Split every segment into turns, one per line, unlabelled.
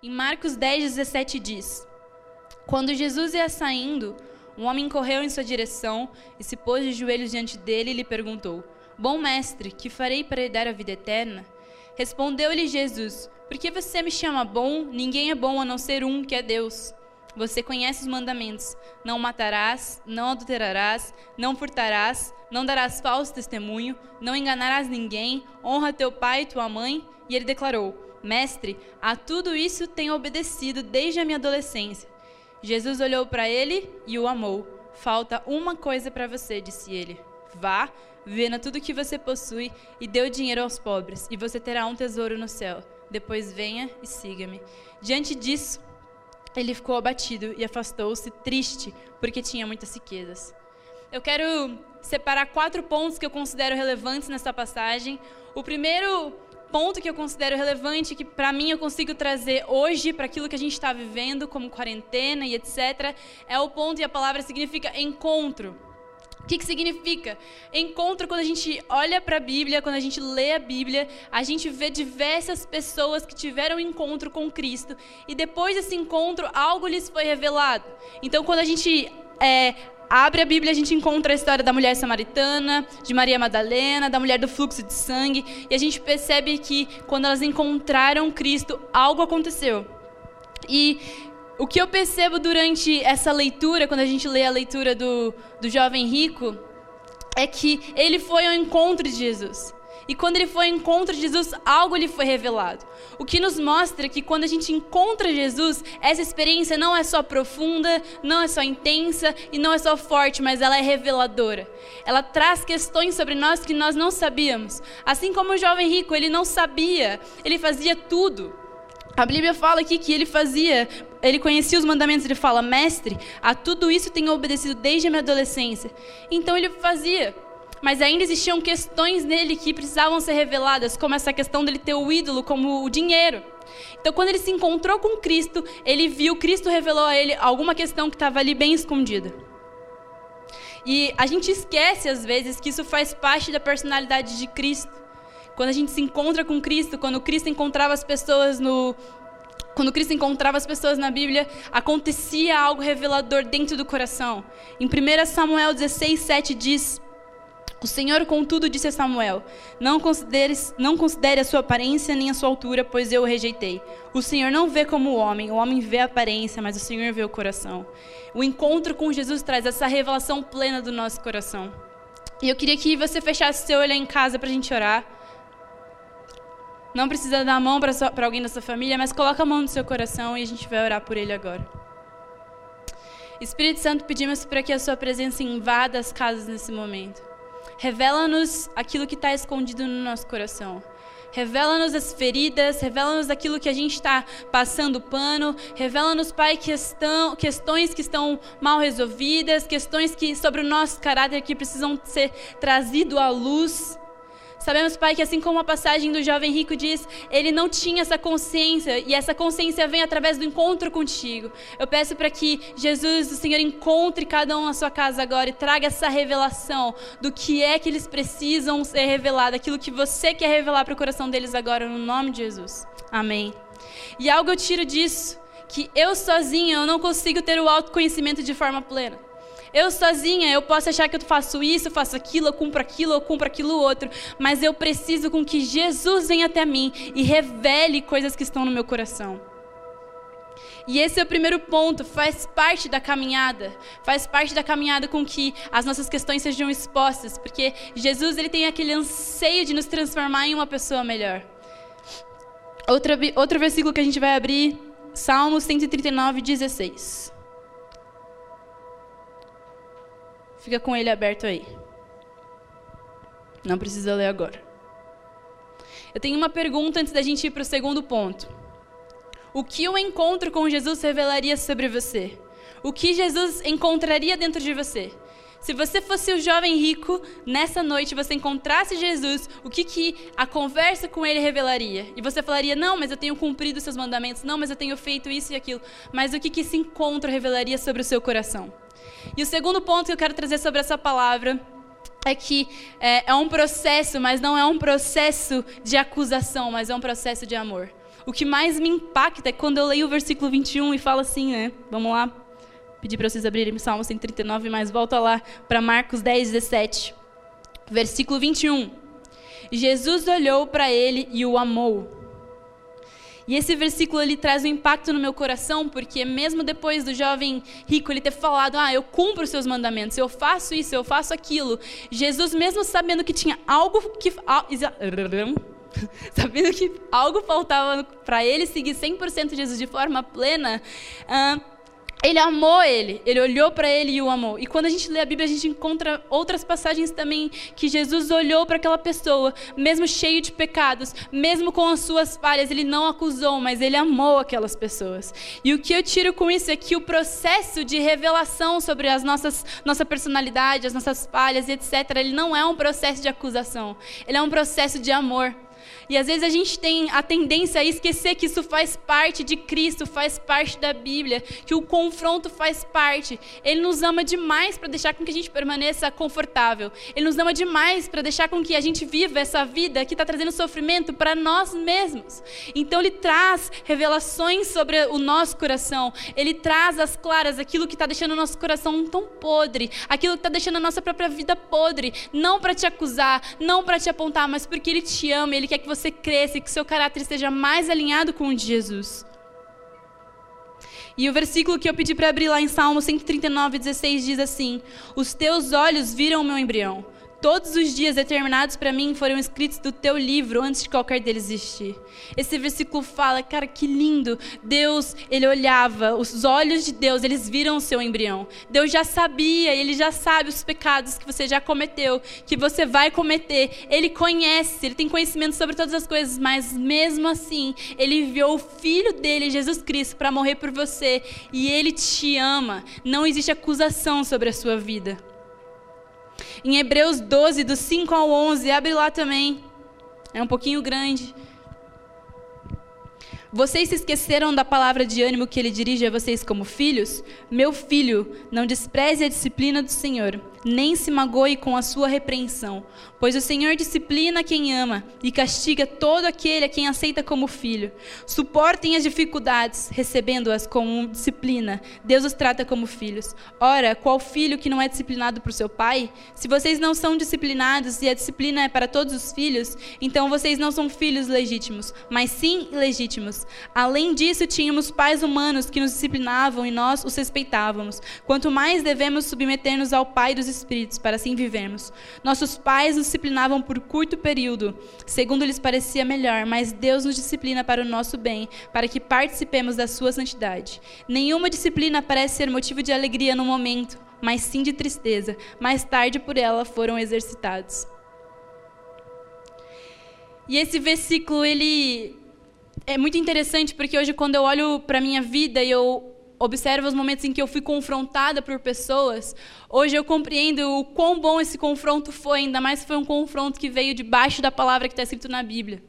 Em Marcos 10, 17 diz: Quando Jesus ia saindo, um homem correu em sua direção e se pôs de joelhos diante dele e lhe perguntou: Bom mestre, que farei para herdar a vida eterna? Respondeu-lhe Jesus: Por que você me chama bom? Ninguém é bom a não ser um, que é Deus. Você conhece os mandamentos: não matarás, não adulterarás, não furtarás, não darás falso testemunho, não enganarás ninguém, honra teu pai e tua mãe. E ele declarou: Mestre, a tudo isso tenho obedecido desde a minha adolescência. Jesus olhou para ele e o amou. Falta uma coisa para você, disse ele. Vá, venda tudo que você possui e dê o dinheiro aos pobres, e você terá um tesouro no céu. Depois venha e siga-me. Diante disso, ele ficou abatido e afastou-se, triste, porque tinha muitas riquezas. Eu quero separar quatro pontos que eu considero relevantes nessa passagem. O primeiro ponto que eu considero relevante, que para mim eu consigo trazer hoje para aquilo que a gente está vivendo, como quarentena e etc., é o ponto e a palavra significa encontro. O que, que significa? Encontro, quando a gente olha para a Bíblia, quando a gente lê a Bíblia, a gente vê diversas pessoas que tiveram encontro com Cristo e depois desse encontro algo lhes foi revelado. Então, quando a gente é, abre a Bíblia, a gente encontra a história da mulher samaritana, de Maria Madalena, da mulher do fluxo de sangue, e a gente percebe que quando elas encontraram Cristo, algo aconteceu. E o que eu percebo durante essa leitura, quando a gente lê a leitura do, do jovem rico, é que ele foi ao encontro de Jesus. E quando ele foi ao encontro de Jesus, algo lhe foi revelado. O que nos mostra que quando a gente encontra Jesus, essa experiência não é só profunda, não é só intensa e não é só forte, mas ela é reveladora. Ela traz questões sobre nós que nós não sabíamos. Assim como o jovem rico, ele não sabia, ele fazia tudo. A Bíblia fala aqui que ele fazia, ele conhecia os mandamentos, ele fala, mestre, a tudo isso tenho obedecido desde a minha adolescência. Então ele fazia mas ainda existiam questões nele que precisavam ser reveladas, como essa questão dele ter o ídolo como o dinheiro. Então, quando ele se encontrou com Cristo, ele viu, Cristo revelou a ele alguma questão que estava ali bem escondida. E a gente esquece, às vezes, que isso faz parte da personalidade de Cristo. Quando a gente se encontra com Cristo, quando Cristo encontrava as pessoas no, quando Cristo encontrava as pessoas na Bíblia, acontecia algo revelador dentro do coração. Em 1 Samuel 16, 7 diz: o Senhor, contudo, disse a Samuel: não, não considere a sua aparência nem a sua altura, pois eu o rejeitei. O Senhor não vê como o homem, o homem vê a aparência, mas o Senhor vê o coração. O encontro com Jesus traz essa revelação plena do nosso coração. E eu queria que você fechasse seu olho em casa para a gente orar. Não precisa dar a mão para alguém da sua família, mas coloca a mão no seu coração e a gente vai orar por ele agora. Espírito Santo, pedimos para que a sua presença invada as casas nesse momento. Revela-nos aquilo que está escondido no nosso coração. Revela-nos as feridas, revela-nos aquilo que a gente está passando pano, revela-nos, Pai, questão, questões que estão mal resolvidas, questões que sobre o nosso caráter que precisam ser trazido à luz. Sabemos, Pai, que assim como a passagem do jovem rico diz, ele não tinha essa consciência e essa consciência vem através do encontro contigo. Eu peço para que Jesus, o Senhor, encontre cada um na sua casa agora e traga essa revelação do que é que eles precisam ser revelado, aquilo que você quer revelar para o coração deles agora, no nome de Jesus. Amém. E algo eu tiro disso, que eu sozinha eu não consigo ter o autoconhecimento de forma plena. Eu sozinha, eu posso achar que eu faço isso, faço aquilo, eu cumpro aquilo, eu cumpro aquilo outro, mas eu preciso com que Jesus venha até mim e revele coisas que estão no meu coração. E esse é o primeiro ponto, faz parte da caminhada, faz parte da caminhada com que as nossas questões sejam expostas, porque Jesus ele tem aquele anseio de nos transformar em uma pessoa melhor. Outro, outro versículo que a gente vai abrir, Salmos 139, 16. Fica com ele aberto aí. Não precisa ler agora. Eu tenho uma pergunta antes da gente ir para o segundo ponto. O que o encontro com Jesus revelaria sobre você? O que Jesus encontraria dentro de você? Se você fosse o jovem rico, nessa noite você encontrasse Jesus, o que, que a conversa com ele revelaria? E você falaria: Não, mas eu tenho cumprido seus mandamentos, não, mas eu tenho feito isso e aquilo. Mas o que, que esse encontro revelaria sobre o seu coração? E o segundo ponto que eu quero trazer sobre essa palavra é que é, é um processo, mas não é um processo de acusação, mas é um processo de amor. o que mais me impacta é quando eu leio o versículo 21 e fala assim, né? Vamos lá. Pedir para vocês abrirem o Salmo 139, mas volta lá para Marcos 10, 17. Versículo 21. Jesus olhou para ele e o amou. E esse versículo ele traz um impacto no meu coração, porque mesmo depois do jovem rico ele ter falado: "Ah, eu cumpro os seus mandamentos, eu faço isso, eu faço aquilo", Jesus mesmo sabendo que tinha algo que sabendo que algo faltava para ele seguir 100% Jesus de forma plena, uh, ele amou ele, ele olhou para ele e o amou. E quando a gente lê a Bíblia, a gente encontra outras passagens também que Jesus olhou para aquela pessoa, mesmo cheio de pecados, mesmo com as suas falhas, ele não acusou, mas ele amou aquelas pessoas. E o que eu tiro com isso é que o processo de revelação sobre as nossas nossa personalidade, as nossas falhas, etc, ele não é um processo de acusação, ele é um processo de amor. E às vezes a gente tem a tendência a esquecer que isso faz parte de Cristo, faz parte da Bíblia, que o confronto faz parte. Ele nos ama demais para deixar com que a gente permaneça confortável. Ele nos ama demais para deixar com que a gente viva essa vida que está trazendo sofrimento para nós mesmos. Então ele traz revelações sobre o nosso coração. Ele traz as claras aquilo que está deixando o nosso coração tão podre, aquilo que está deixando a nossa própria vida podre, não para te acusar, não para te apontar, mas porque ele te ama, ele quer que você você cresça e que seu caráter esteja mais alinhado com o de Jesus. E o versículo que eu pedi para abrir lá em Salmo 139, 16 diz assim: Os teus olhos viram o meu embrião. Todos os dias determinados para mim foram escritos do teu livro antes de qualquer deles existir. Esse versículo fala, cara, que lindo. Deus, ele olhava, os olhos de Deus, eles viram o seu embrião. Deus já sabia, ele já sabe os pecados que você já cometeu, que você vai cometer. Ele conhece, ele tem conhecimento sobre todas as coisas, mas mesmo assim, ele enviou o filho dele, Jesus Cristo, para morrer por você, e ele te ama. Não existe acusação sobre a sua vida. Em Hebreus 12, do 5 ao 11, abre lá também. É um pouquinho grande. Vocês se esqueceram da palavra de ânimo que ele dirige a vocês como filhos? Meu filho, não despreze a disciplina do Senhor, nem se magoe com a sua repreensão, pois o Senhor disciplina quem ama e castiga todo aquele a quem aceita como filho. Suportem as dificuldades, recebendo-as como disciplina. Deus os trata como filhos. Ora, qual filho que não é disciplinado por seu pai? Se vocês não são disciplinados e a disciplina é para todos os filhos, então vocês não são filhos legítimos, mas sim ilegítimos Além disso, tínhamos pais humanos que nos disciplinavam e nós os respeitávamos. Quanto mais devemos submeter-nos ao Pai dos Espíritos, para assim vivermos. Nossos pais nos disciplinavam por curto período, segundo lhes parecia melhor, mas Deus nos disciplina para o nosso bem, para que participemos da sua santidade. Nenhuma disciplina parece ser motivo de alegria no momento, mas sim de tristeza. Mais tarde, por ela, foram exercitados. E esse versículo, ele é muito interessante porque hoje, quando eu olho para minha vida e eu observo os momentos em que eu fui confrontada por pessoas, hoje eu compreendo o quão bom esse confronto foi, ainda mais se foi um confronto que veio debaixo da palavra que está escrito na Bíblia.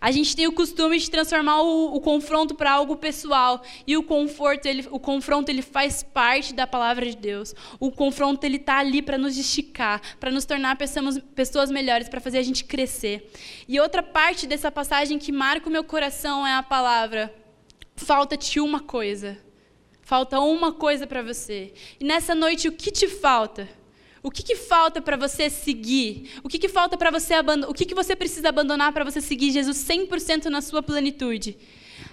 A gente tem o costume de transformar o, o confronto para algo pessoal e o conforto, ele, o confronto ele faz parte da palavra de Deus. O confronto ele está ali para nos esticar, para nos tornar pessoas, pessoas melhores, para fazer a gente crescer. E outra parte dessa passagem que marca o meu coração é a palavra: falta-te uma coisa. Falta uma coisa para você. E nessa noite o que te falta? O que, que falta para você seguir? O que, que falta para você abandonar? O que, que você precisa abandonar para você seguir Jesus 100% na sua plenitude?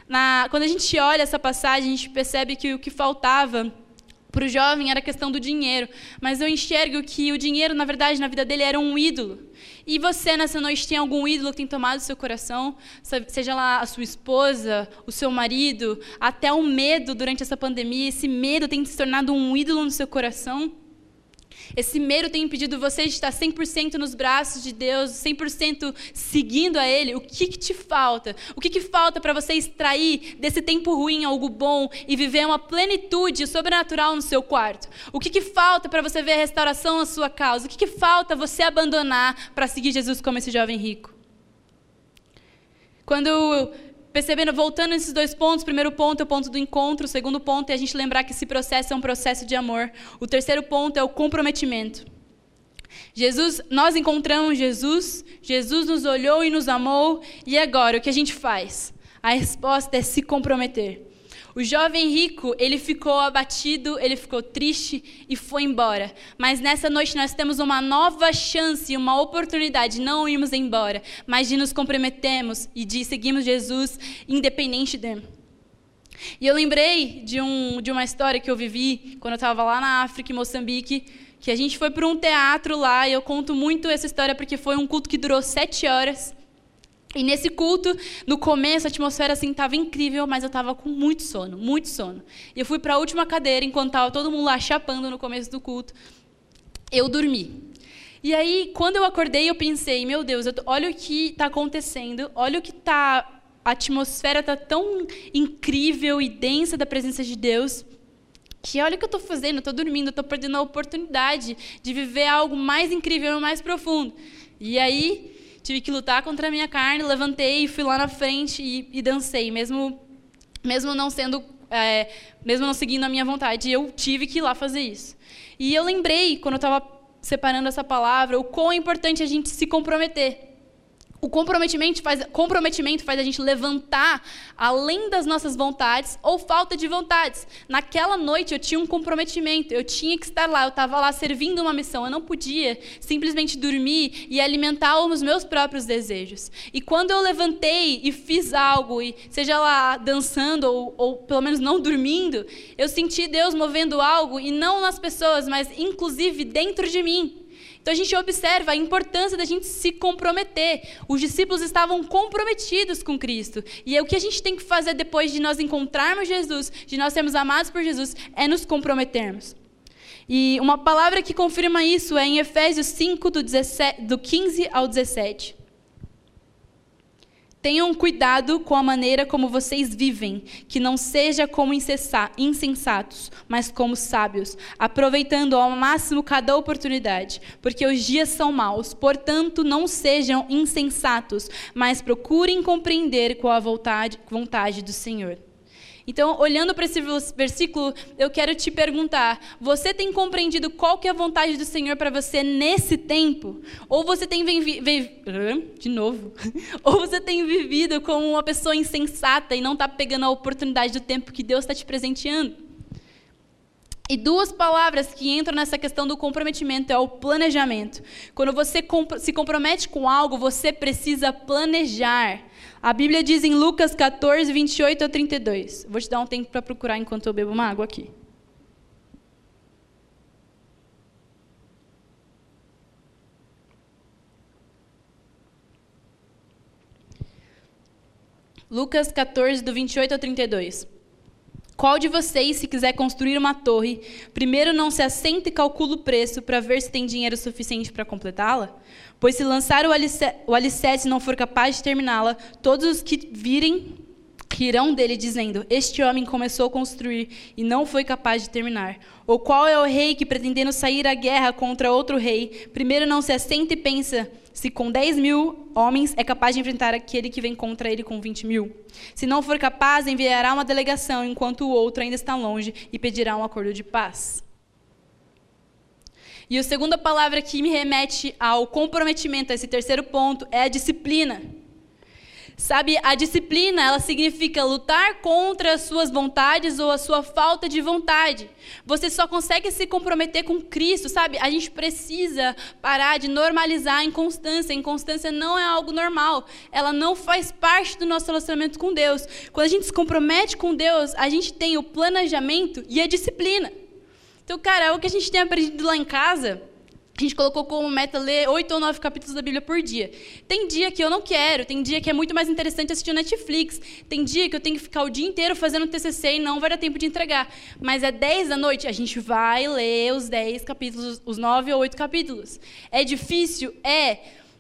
Na, quando a gente olha essa passagem, a gente percebe que o que faltava para o jovem era questão do dinheiro. Mas eu enxergo que o dinheiro, na verdade, na vida dele era um ídolo. E você, nessa noite, tem algum ídolo que tem tomado o seu coração? Seja lá a sua esposa, o seu marido, até o medo durante essa pandemia. Esse medo tem se tornado um ídolo no seu coração? Esse medo tem impedido você de estar 100% nos braços de Deus, 100% seguindo a Ele. O que, que te falta? O que, que falta para você extrair desse tempo ruim algo bom e viver uma plenitude sobrenatural no seu quarto? O que, que falta para você ver a restauração na sua causa? O que, que falta você abandonar para seguir Jesus como esse jovem rico? Quando Percebendo, voltando nesses dois pontos, primeiro ponto é o ponto do encontro, o segundo ponto é a gente lembrar que esse processo é um processo de amor. O terceiro ponto é o comprometimento. Jesus, nós encontramos Jesus, Jesus nos olhou e nos amou, e agora o que a gente faz? A resposta é se comprometer. O jovem rico, ele ficou abatido, ele ficou triste e foi embora. Mas nessa noite nós temos uma nova chance, uma oportunidade de não irmos embora, mas de nos comprometermos e de seguirmos Jesus independente dele. E eu lembrei de, um, de uma história que eu vivi quando eu estava lá na África, em Moçambique, que a gente foi para um teatro lá, e eu conto muito essa história porque foi um culto que durou sete horas. E nesse culto, no começo, a atmosfera assim estava incrível, mas eu estava com muito sono, muito sono. E eu fui para a última cadeira, enquanto estava todo mundo lá chapando no começo do culto. Eu dormi. E aí, quando eu acordei, eu pensei, meu Deus, tô, olha o que está acontecendo, olha o que está... A atmosfera está tão incrível e densa da presença de Deus, que olha o que eu estou fazendo, estou dormindo, estou perdendo a oportunidade de viver algo mais incrível mais profundo. E aí, tive que lutar contra a minha carne, levantei, fui lá na frente e, e dancei, mesmo, mesmo não sendo, é, mesmo não seguindo a minha vontade, eu tive que ir lá fazer isso. E eu lembrei, quando eu estava separando essa palavra, o quão é importante a gente se comprometer. O comprometimento faz, comprometimento faz a gente levantar além das nossas vontades ou falta de vontades. Naquela noite eu tinha um comprometimento, eu tinha que estar lá, eu estava lá servindo uma missão, eu não podia simplesmente dormir e alimentar os meus próprios desejos. E quando eu levantei e fiz algo, e seja lá dançando ou, ou pelo menos não dormindo, eu senti Deus movendo algo e não nas pessoas, mas inclusive dentro de mim. Então a gente observa a importância da gente se comprometer. Os discípulos estavam comprometidos com Cristo. E é o que a gente tem que fazer depois de nós encontrarmos Jesus, de nós sermos amados por Jesus, é nos comprometermos. E uma palavra que confirma isso é em Efésios 5, do, 17, do 15 ao 17. Tenham cuidado com a maneira como vocês vivem, que não seja como insensatos, mas como sábios, aproveitando ao máximo cada oportunidade, porque os dias são maus. Portanto, não sejam insensatos, mas procurem compreender qual a vontade, vontade do Senhor. Então, olhando para esse versículo, eu quero te perguntar: você tem compreendido qual que é a vontade do Senhor para você nesse tempo? Ou você tem vivido de novo? Ou você tem vivido como uma pessoa insensata e não está pegando a oportunidade do tempo que Deus está te presenteando? E duas palavras que entram nessa questão do comprometimento é o planejamento. Quando você se compromete com algo, você precisa planejar. A Bíblia diz em Lucas 14, 28 a 32. Vou te dar um tempo para procurar enquanto eu bebo uma água aqui. Lucas 14, do 28 ao 32. Qual de vocês, se quiser construir uma torre, primeiro não se assenta e calcula o preço para ver se tem dinheiro suficiente para completá-la? Pois se lançar o, alicerce e não for capaz de terminá-la, todos os que virem rirão dele, dizendo: Este homem começou a construir e não foi capaz de terminar. Ou qual é o rei que, pretendendo sair à guerra contra outro rei, primeiro não se assenta e pensa se com 10 mil homens é capaz de enfrentar aquele que vem contra ele com 20 mil? Se não for capaz, enviará uma delegação, enquanto o outro ainda está longe, e pedirá um acordo de paz. E a segunda palavra que me remete ao comprometimento, a esse terceiro ponto, é a disciplina. Sabe, a disciplina, ela significa lutar contra as suas vontades ou a sua falta de vontade. Você só consegue se comprometer com Cristo, sabe? A gente precisa parar de normalizar a inconstância. A inconstância não é algo normal. Ela não faz parte do nosso relacionamento com Deus. Quando a gente se compromete com Deus, a gente tem o planejamento e a disciplina. Então, cara, é o que a gente tem aprendido lá em casa a gente colocou como meta ler oito ou nove capítulos da Bíblia por dia. Tem dia que eu não quero, tem dia que é muito mais interessante assistir Netflix, tem dia que eu tenho que ficar o dia inteiro fazendo TCC e não vai dar tempo de entregar. Mas é dez da noite, a gente vai ler os dez capítulos, os nove ou oito capítulos. É difícil? É.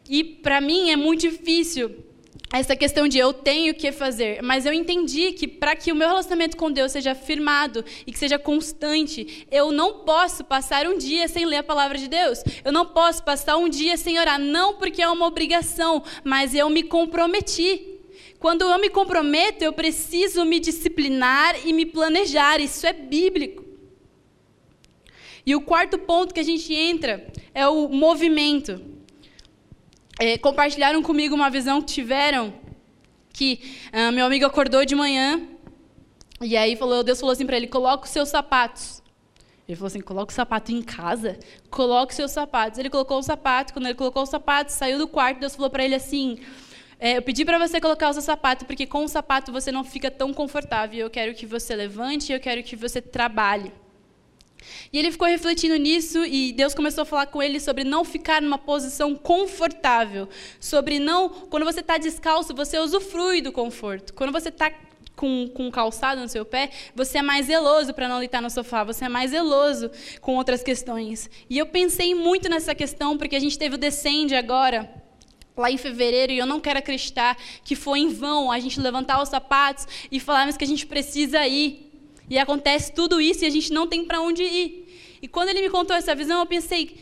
E para mim é muito difícil essa questão de eu tenho que fazer, mas eu entendi que para que o meu relacionamento com Deus seja firmado e que seja constante, eu não posso passar um dia sem ler a palavra de Deus. Eu não posso passar um dia sem orar, não porque é uma obrigação, mas eu me comprometi. Quando eu me comprometo, eu preciso me disciplinar e me planejar. Isso é bíblico. E o quarto ponto que a gente entra é o movimento é, compartilharam comigo uma visão que tiveram que uh, meu amigo acordou de manhã e aí falou, Deus falou assim para ele: coloca os seus sapatos. Ele falou assim: coloca o sapato em casa, coloque os seus sapatos. Ele colocou o sapato, quando ele colocou o sapato, saiu do quarto, Deus falou para ele assim: é, eu pedi para você colocar o seu sapato, porque com o sapato você não fica tão confortável. Eu quero que você levante, eu quero que você trabalhe. E ele ficou refletindo nisso e Deus começou a falar com ele sobre não ficar numa posição confortável, sobre não, quando você está descalço, você usufrui do conforto. Quando você está com, com calçado no seu pé, você é mais zeloso para não deitar no sofá, você é mais zeloso com outras questões. E eu pensei muito nessa questão porque a gente teve o Descende agora lá em fevereiro e eu não quero acreditar que foi em vão a gente levantar os sapatos e falarmos que a gente precisa ir. E acontece tudo isso e a gente não tem para onde ir. E quando ele me contou essa visão, eu pensei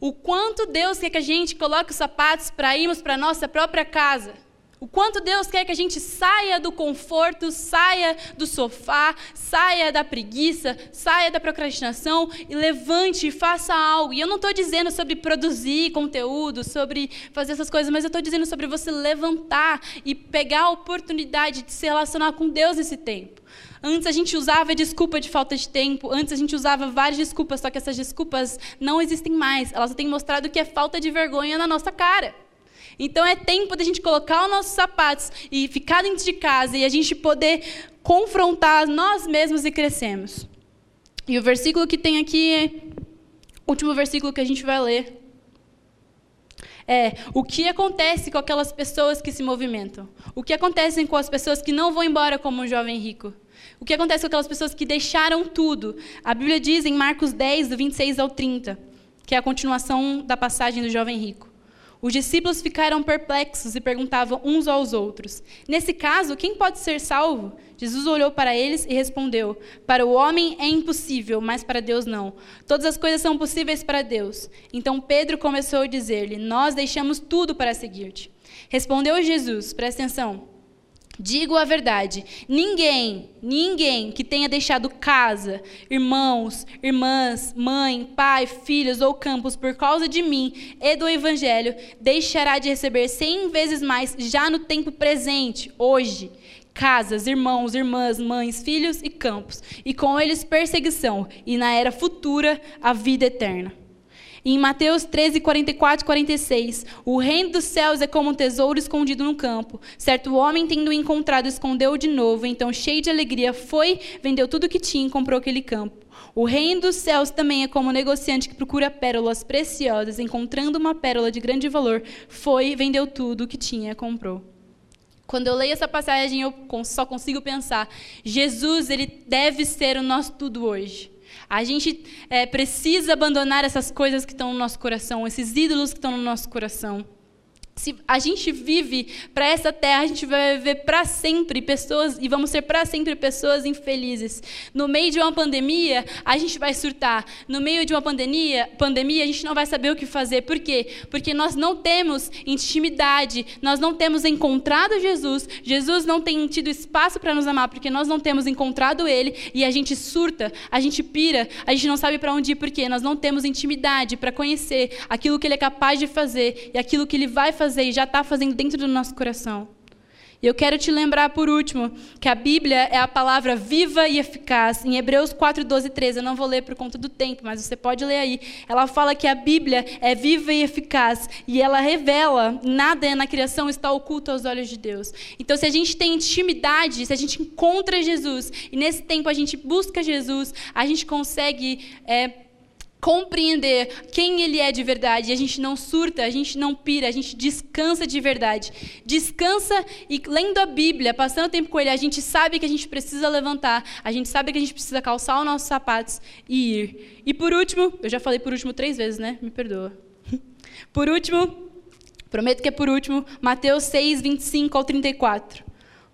o quanto Deus quer que a gente coloque os sapatos para irmos para a nossa própria casa. O quanto Deus quer que a gente saia do conforto, saia do sofá, saia da preguiça, saia da procrastinação e levante e faça algo. E eu não estou dizendo sobre produzir conteúdo, sobre fazer essas coisas, mas eu estou dizendo sobre você levantar e pegar a oportunidade de se relacionar com Deus nesse tempo. Antes a gente usava desculpa de falta de tempo, antes a gente usava várias desculpas, só que essas desculpas não existem mais. Elas têm mostrado que é falta de vergonha na nossa cara. Então é tempo da gente colocar os nossos sapatos e ficar dentro de casa e a gente poder confrontar nós mesmos e crescemos. E o versículo que tem aqui é o último versículo que a gente vai ler. É, o que acontece com aquelas pessoas que se movimentam? O que acontece com as pessoas que não vão embora como um jovem rico? O que acontece com aquelas pessoas que deixaram tudo? A Bíblia diz em Marcos 10, do 26 ao 30, que é a continuação da passagem do jovem rico. Os discípulos ficaram perplexos e perguntavam uns aos outros: Nesse caso, quem pode ser salvo? Jesus olhou para eles e respondeu: Para o homem é impossível, mas para Deus não. Todas as coisas são possíveis para Deus. Então Pedro começou a dizer-lhe: Nós deixamos tudo para seguir-te. Respondeu Jesus: Presta atenção. Digo a verdade: ninguém, ninguém que tenha deixado casa, irmãos, irmãs, mãe, pai, filhos ou campos por causa de mim e do evangelho, deixará de receber cem vezes mais já no tempo presente, hoje. Casas, irmãos, irmãs, mães, filhos e campos, e com eles perseguição, e na era futura a vida eterna. Em Mateus 13, 44 e 46, o reino dos céus é como um tesouro escondido no campo. Certo homem, tendo encontrado, escondeu de novo. Então, cheio de alegria, foi, vendeu tudo que tinha e comprou aquele campo. O reino dos céus também é como um negociante que procura pérolas preciosas. Encontrando uma pérola de grande valor, foi, vendeu tudo o que tinha e comprou. Quando eu leio essa passagem, eu só consigo pensar: Jesus, ele deve ser o nosso tudo hoje. A gente é, precisa abandonar essas coisas que estão no nosso coração, esses ídolos que estão no nosso coração. Se a gente vive para essa terra, a gente vai viver para sempre pessoas e vamos ser para sempre pessoas infelizes. No meio de uma pandemia, a gente vai surtar. No meio de uma pandemia, pandemia, a gente não vai saber o que fazer. Por quê? Porque nós não temos intimidade, nós não temos encontrado Jesus. Jesus não tem tido espaço para nos amar porque nós não temos encontrado ele e a gente surta, a gente pira, a gente não sabe para onde ir porque nós não temos intimidade para conhecer aquilo que ele é capaz de fazer e aquilo que ele vai fazer fazer e já está fazendo dentro do nosso coração. E eu quero te lembrar, por último, que a Bíblia é a palavra viva e eficaz. Em Hebreus 4, 12 e 13, eu não vou ler por conta do tempo, mas você pode ler aí. Ela fala que a Bíblia é viva e eficaz. E ela revela, nada na criação está oculto aos olhos de Deus. Então, se a gente tem intimidade, se a gente encontra Jesus, e nesse tempo a gente busca Jesus, a gente consegue. É, compreender quem ele é de verdade. E a gente não surta, a gente não pira, a gente descansa de verdade. Descansa e lendo a Bíblia, passando tempo com ele, a gente sabe que a gente precisa levantar, a gente sabe que a gente precisa calçar os nossos sapatos e ir. E por último, eu já falei por último três vezes, né? Me perdoa. Por último, prometo que é por último, Mateus 6, 25 ao 34.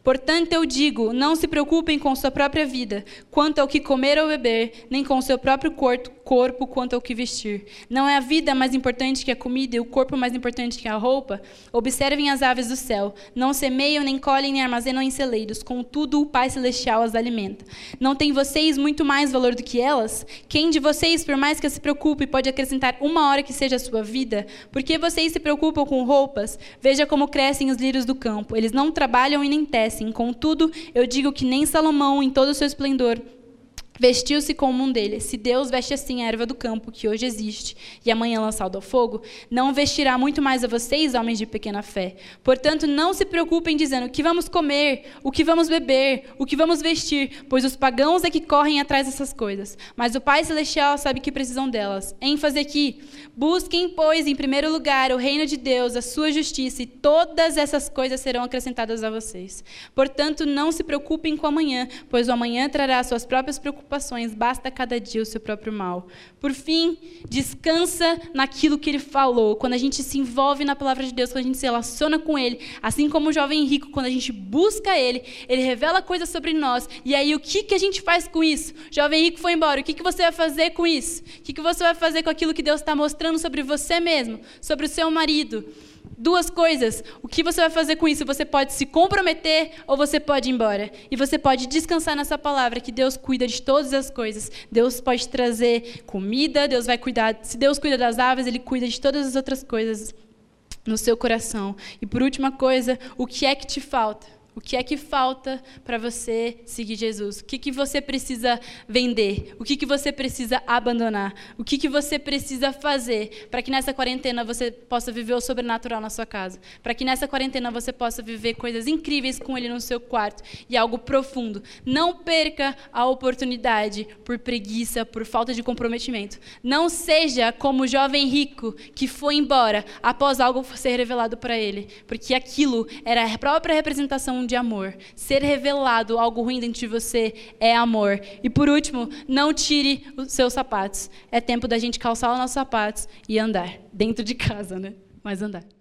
Portanto, eu digo: não se preocupem com sua própria vida, quanto ao que comer ou beber, nem com o seu próprio corpo, corpo quanto ao que vestir. Não é a vida mais importante que a comida e o corpo mais importante que a roupa? Observem as aves do céu. Não semeiam, nem colhem, nem armazenam em celeiros. Contudo, o Pai Celestial as alimenta. Não tem vocês muito mais valor do que elas? Quem de vocês, por mais que se preocupe, pode acrescentar uma hora que seja a sua vida? Por que vocês se preocupam com roupas? Veja como crescem os lírios do campo. Eles não trabalham e nem tecem. Contudo, eu digo que nem Salomão, em todo o seu esplendor, Vestiu-se como um deles. Se Deus veste assim a erva do campo, que hoje existe, e amanhã lançado ao fogo, não vestirá muito mais a vocês, homens de pequena fé. Portanto, não se preocupem dizendo o que vamos comer, o que vamos beber, o que vamos vestir, pois os pagãos é que correm atrás dessas coisas. Mas o Pai Celestial sabe que precisam delas. ênfase aqui. Busquem, pois, em primeiro lugar o reino de Deus, a sua justiça, e todas essas coisas serão acrescentadas a vocês. Portanto, não se preocupem com amanhã, pois o amanhã trará suas próprias preocupações preocupações, basta cada dia o seu próprio mal. Por fim, descansa naquilo que ele falou. Quando a gente se envolve na palavra de Deus, quando a gente se relaciona com ele, assim como o jovem rico, quando a gente busca ele, ele revela coisas sobre nós. E aí, o que, que a gente faz com isso? O jovem rico foi embora, o que, que você vai fazer com isso? O que, que você vai fazer com aquilo que Deus está mostrando sobre você mesmo, sobre o seu marido? Duas coisas. O que você vai fazer com isso? Você pode se comprometer ou você pode ir embora. E você pode descansar nessa palavra que Deus cuida de todas as coisas. Deus pode trazer comida, Deus vai cuidar. Se Deus cuida das aves, Ele cuida de todas as outras coisas no seu coração. E por última coisa, o que é que te falta? O que é que falta para você seguir Jesus? O que, que você precisa vender? O que, que você precisa abandonar? O que, que você precisa fazer para que nessa quarentena você possa viver o sobrenatural na sua casa? Para que nessa quarentena você possa viver coisas incríveis com Ele no seu quarto e algo profundo. Não perca a oportunidade por preguiça, por falta de comprometimento. Não seja como o jovem rico que foi embora após algo ser revelado para ele, porque aquilo era a própria representação de amor. Ser revelado algo ruim dentro de você é amor. E por último, não tire os seus sapatos. É tempo da gente calçar os nossos sapatos e andar. Dentro de casa, né? Mas andar.